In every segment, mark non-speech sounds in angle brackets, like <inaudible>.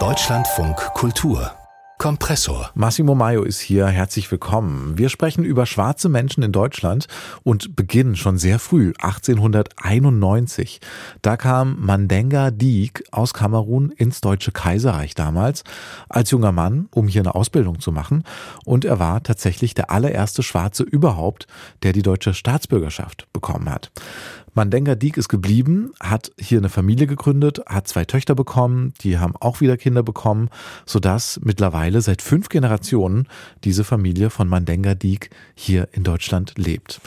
Deutschlandfunk Kultur Kompressor. Massimo Maio ist hier. Herzlich willkommen. Wir sprechen über schwarze Menschen in Deutschland und beginnen schon sehr früh, 1891. Da kam Mandenga Diek aus Kamerun ins Deutsche Kaiserreich damals als junger Mann, um hier eine Ausbildung zu machen. Und er war tatsächlich der allererste Schwarze überhaupt, der die deutsche Staatsbürgerschaft bekommen hat. Mandenga Diek ist geblieben, hat hier eine Familie gegründet, hat zwei Töchter bekommen, die haben auch wieder Kinder bekommen, sodass mittlerweile seit fünf Generationen diese Familie von Mandenga Diek hier in Deutschland lebt.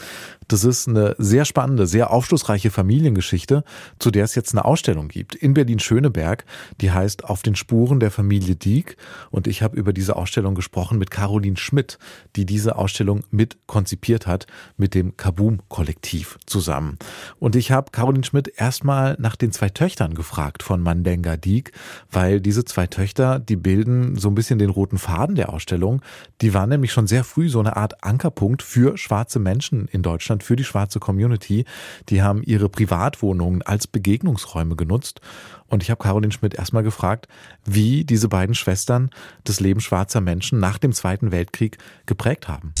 Das ist eine sehr spannende, sehr aufschlussreiche Familiengeschichte, zu der es jetzt eine Ausstellung gibt in Berlin-Schöneberg. Die heißt Auf den Spuren der Familie Dieck. Und ich habe über diese Ausstellung gesprochen mit Caroline Schmidt, die diese Ausstellung mit konzipiert hat, mit dem Kaboom-Kollektiv zusammen. Und ich habe Caroline Schmidt erstmal nach den zwei Töchtern gefragt von Mandenga Dieck, weil diese zwei Töchter, die bilden so ein bisschen den roten Faden der Ausstellung. Die waren nämlich schon sehr früh so eine Art Ankerpunkt für schwarze Menschen in Deutschland Deutschland für die schwarze Community. Die haben ihre Privatwohnungen als Begegnungsräume genutzt. Und ich habe Caroline Schmidt erstmal gefragt, wie diese beiden Schwestern das Leben schwarzer Menschen nach dem Zweiten Weltkrieg geprägt haben.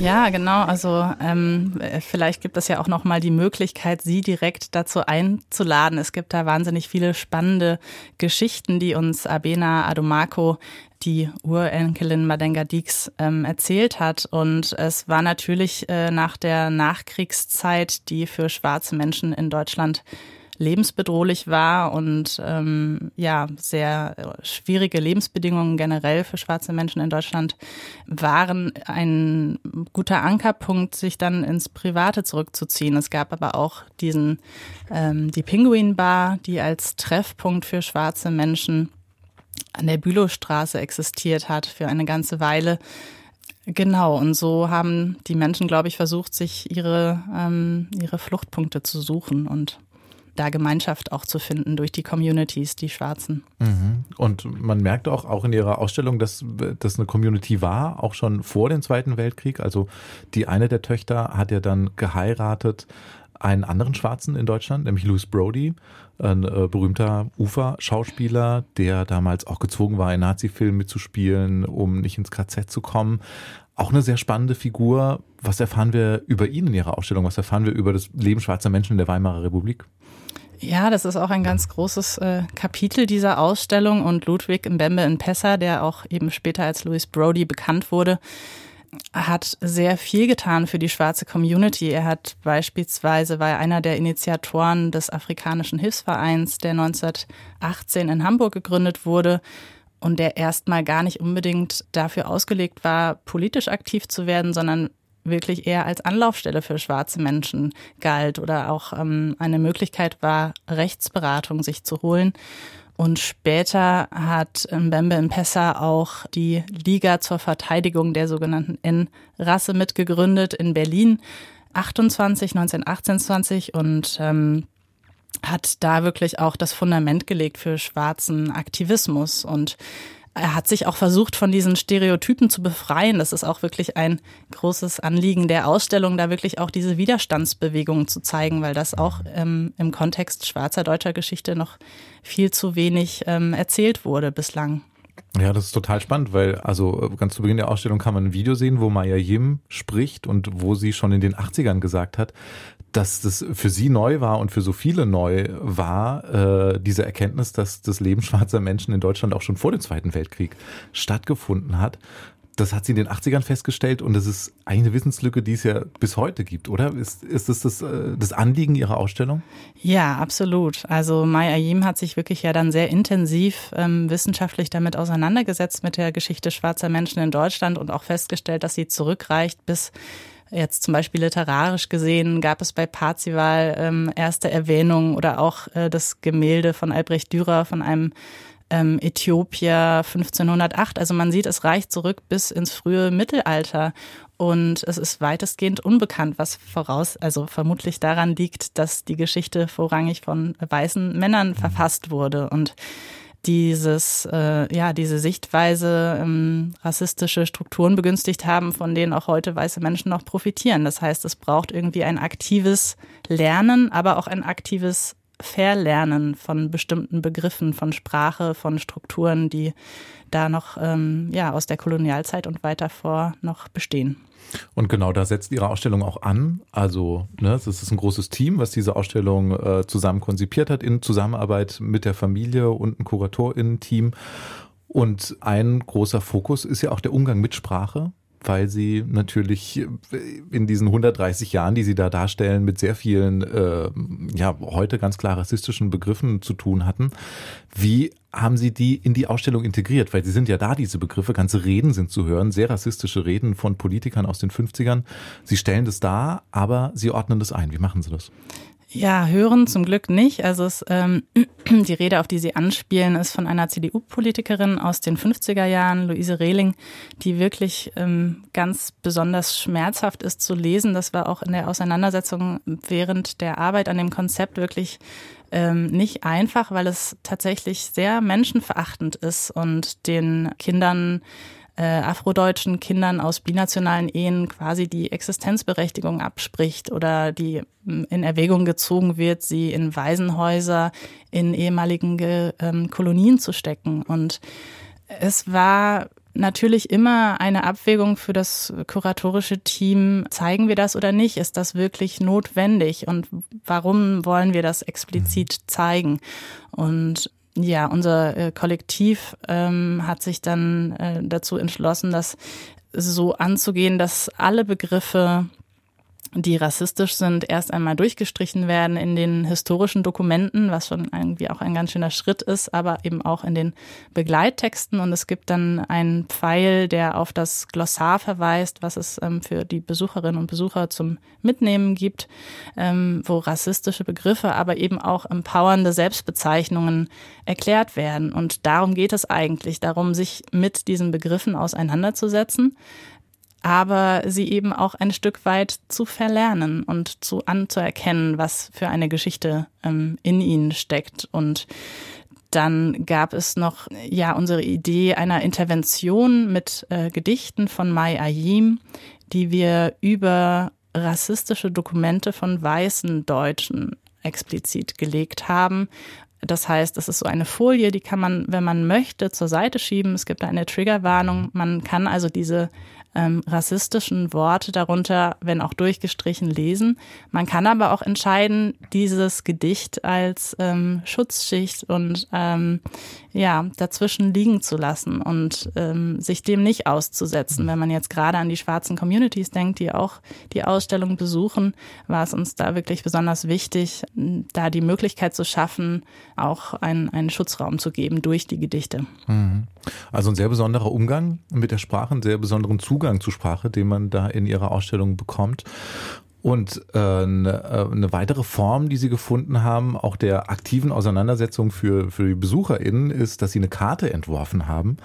Ja, genau. Also ähm, vielleicht gibt es ja auch noch mal die Möglichkeit, Sie direkt dazu einzuladen. Es gibt da wahnsinnig viele spannende Geschichten, die uns Abena Adomako die Urenkelin Madenga Dix ähm, erzählt hat. Und es war natürlich äh, nach der Nachkriegszeit, die für schwarze Menschen in Deutschland lebensbedrohlich war und ähm, ja sehr schwierige Lebensbedingungen generell für schwarze Menschen in Deutschland waren ein guter Ankerpunkt, sich dann ins Private zurückzuziehen. Es gab aber auch diesen ähm, die Penguin Bar, die als Treffpunkt für schwarze Menschen an der Bülowstraße existiert hat für eine ganze Weile. Genau, und so haben die Menschen, glaube ich, versucht, sich ihre, ähm, ihre Fluchtpunkte zu suchen und da Gemeinschaft auch zu finden durch die Communities, die Schwarzen. Mhm. Und man merkt auch, auch in ihrer Ausstellung, dass das eine Community war, auch schon vor dem Zweiten Weltkrieg. Also die eine der Töchter hat ja dann geheiratet einen anderen Schwarzen in Deutschland, nämlich Louis Brody, ein äh, berühmter Ufer-Schauspieler, der damals auch gezwungen war, in Nazi-Filmen mitzuspielen, um nicht ins KZ zu kommen. Auch eine sehr spannende Figur. Was erfahren wir über ihn in Ihrer Ausstellung? Was erfahren wir über das Leben schwarzer Menschen in der Weimarer Republik? Ja, das ist auch ein ganz großes äh, Kapitel dieser Ausstellung und Ludwig Mbembe in Pessa, der auch eben später als Louis Brody bekannt wurde, hat sehr viel getan für die schwarze Community. Er hat beispielsweise, war einer der Initiatoren des Afrikanischen Hilfsvereins, der 1918 in Hamburg gegründet wurde und der erstmal gar nicht unbedingt dafür ausgelegt war, politisch aktiv zu werden, sondern wirklich eher als Anlaufstelle für schwarze Menschen galt oder auch ähm, eine Möglichkeit war, Rechtsberatung sich zu holen. Und später hat Mbembe Mpessa auch die Liga zur Verteidigung der sogenannten N-Rasse mitgegründet in Berlin 28, 1928 und ähm, hat da wirklich auch das Fundament gelegt für schwarzen Aktivismus und er hat sich auch versucht, von diesen Stereotypen zu befreien. Das ist auch wirklich ein großes Anliegen der Ausstellung, da wirklich auch diese Widerstandsbewegung zu zeigen, weil das auch ähm, im Kontext schwarzer deutscher Geschichte noch viel zu wenig ähm, erzählt wurde bislang. Ja, das ist total spannend, weil also ganz zu Beginn der Ausstellung kann man ein Video sehen, wo Maya Yim spricht und wo sie schon in den 80ern gesagt hat, dass das für sie neu war und für so viele neu war, äh, diese Erkenntnis, dass das Leben schwarzer Menschen in Deutschland auch schon vor dem Zweiten Weltkrieg stattgefunden hat. Das hat sie in den 80ern festgestellt und das ist eine Wissenslücke, die es ja bis heute gibt, oder? Ist, ist das, das äh, das Anliegen Ihrer Ausstellung? Ja, absolut. Also Mai Ayim hat sich wirklich ja dann sehr intensiv ähm, wissenschaftlich damit auseinandergesetzt mit der Geschichte schwarzer Menschen in Deutschland und auch festgestellt, dass sie zurückreicht bis Jetzt zum Beispiel literarisch gesehen gab es bei Parzival ähm, erste Erwähnungen oder auch äh, das Gemälde von Albrecht Dürer von einem ähm, Äthiopier 1508. Also man sieht, es reicht zurück bis ins frühe Mittelalter. Und es ist weitestgehend unbekannt, was voraus, also vermutlich daran liegt, dass die Geschichte vorrangig von weißen Männern verfasst wurde. Und dieses, äh, ja, diese Sichtweise ähm, rassistische Strukturen begünstigt haben, von denen auch heute weiße Menschen noch profitieren. Das heißt, es braucht irgendwie ein aktives Lernen, aber auch ein aktives Verlernen von bestimmten Begriffen, von Sprache, von Strukturen, die da noch ähm, ja, aus der Kolonialzeit und weiter vor noch bestehen. Und genau da setzt Ihre Ausstellung auch an. Also, ne, es ist ein großes Team, was diese Ausstellung äh, zusammen konzipiert hat, in Zusammenarbeit mit der Familie und ein KuratorInnen-Team. Und ein großer Fokus ist ja auch der Umgang mit Sprache weil sie natürlich in diesen 130 Jahren, die sie da darstellen, mit sehr vielen, äh, ja, heute ganz klar rassistischen Begriffen zu tun hatten. Wie haben Sie die in die Ausstellung integriert? Weil sie sind ja da, diese Begriffe, ganze Reden sind zu hören, sehr rassistische Reden von Politikern aus den 50ern. Sie stellen das dar, aber Sie ordnen das ein. Wie machen Sie das? Ja, hören zum Glück nicht. Also es, ähm, <clears throat> die Rede, auf die Sie anspielen, ist von einer CDU-Politikerin aus den 50er Jahren, Luise Rehling, die wirklich ähm, ganz besonders schmerzhaft ist zu lesen. Das war auch in der Auseinandersetzung während der Arbeit an dem Konzept wirklich ähm, nicht einfach, weil es tatsächlich sehr menschenverachtend ist und den Kindern äh, afrodeutschen Kindern aus binationalen Ehen quasi die Existenzberechtigung abspricht oder die mm, in Erwägung gezogen wird, sie in Waisenhäuser in ehemaligen ähm, Kolonien zu stecken. Und es war natürlich immer eine Abwägung für das kuratorische Team. Zeigen wir das oder nicht? Ist das wirklich notwendig? Und warum wollen wir das explizit zeigen? Und ja, unser äh, Kollektiv ähm, hat sich dann äh, dazu entschlossen, das so anzugehen, dass alle Begriffe die rassistisch sind, erst einmal durchgestrichen werden in den historischen Dokumenten, was schon irgendwie auch ein ganz schöner Schritt ist, aber eben auch in den Begleittexten. Und es gibt dann einen Pfeil, der auf das Glossar verweist, was es ähm, für die Besucherinnen und Besucher zum Mitnehmen gibt, ähm, wo rassistische Begriffe, aber eben auch empowernde Selbstbezeichnungen erklärt werden. Und darum geht es eigentlich, darum, sich mit diesen Begriffen auseinanderzusetzen aber sie eben auch ein Stück weit zu verlernen und zu anzuerkennen, was für eine Geschichte ähm, in ihnen steckt. Und dann gab es noch ja unsere Idee einer Intervention mit äh, Gedichten von Mai Ayim, die wir über rassistische Dokumente von weißen Deutschen explizit gelegt haben. Das heißt, es ist so eine Folie, die kann man, wenn man möchte, zur Seite schieben. Es gibt eine Triggerwarnung. Man kann also diese ähm, rassistischen Worte darunter, wenn auch durchgestrichen, lesen. Man kann aber auch entscheiden, dieses Gedicht als ähm, Schutzschicht und ähm, ja dazwischen liegen zu lassen und ähm, sich dem nicht auszusetzen. Wenn man jetzt gerade an die schwarzen Communities denkt, die auch die Ausstellung besuchen, war es uns da wirklich besonders wichtig, da die Möglichkeit zu schaffen, auch einen, einen Schutzraum zu geben durch die Gedichte. Mhm. Also ein sehr besonderer Umgang mit der Sprache, einen sehr besonderen Zugang zur Sprache, den man da in Ihrer Ausstellung bekommt. Und äh, eine, äh, eine weitere Form, die Sie gefunden haben, auch der aktiven Auseinandersetzung für, für die BesucherInnen, ist, dass Sie eine Karte entworfen haben,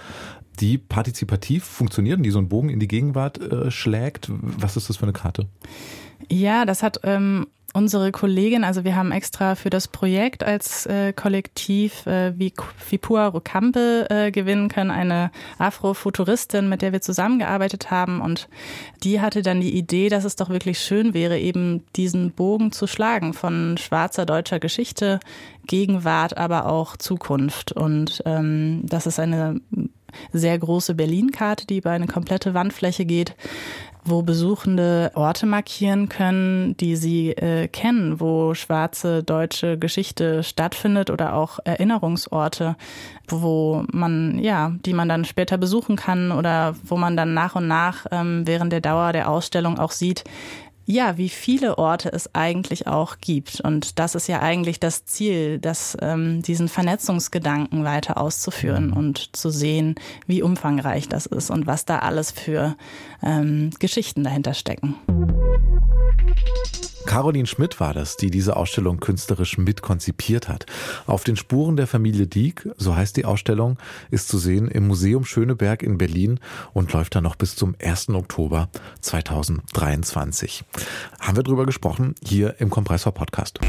die partizipativ funktioniert und die so einen Bogen in die Gegenwart äh, schlägt. Was ist das für eine Karte? Ja, das hat ähm, unsere Kollegin, also wir haben extra für das Projekt als äh, Kollektiv äh, Vipua Rokampe äh, gewinnen können, eine Afrofuturistin, mit der wir zusammengearbeitet haben. Und die hatte dann die Idee, dass es doch wirklich schön wäre, eben diesen Bogen zu schlagen von schwarzer deutscher Geschichte, Gegenwart, aber auch Zukunft. Und ähm, das ist eine sehr große Berlin-Karte, die über eine komplette Wandfläche geht wo Besuchende Orte markieren können, die sie äh, kennen, wo schwarze deutsche Geschichte stattfindet oder auch Erinnerungsorte, wo man, ja, die man dann später besuchen kann oder wo man dann nach und nach ähm, während der Dauer der Ausstellung auch sieht, ja, wie viele Orte es eigentlich auch gibt. Und das ist ja eigentlich das Ziel, dass ähm, diesen Vernetzungsgedanken weiter auszuführen und zu sehen, wie umfangreich das ist und was da alles für ähm, Geschichten dahinter stecken. Caroline Schmidt war das, die diese Ausstellung künstlerisch mitkonzipiert hat. Auf den Spuren der Familie Dieck, so heißt die Ausstellung, ist zu sehen im Museum Schöneberg in Berlin und läuft dann noch bis zum 1. Oktober 2023. Haben wir drüber gesprochen hier im Kompressor Podcast.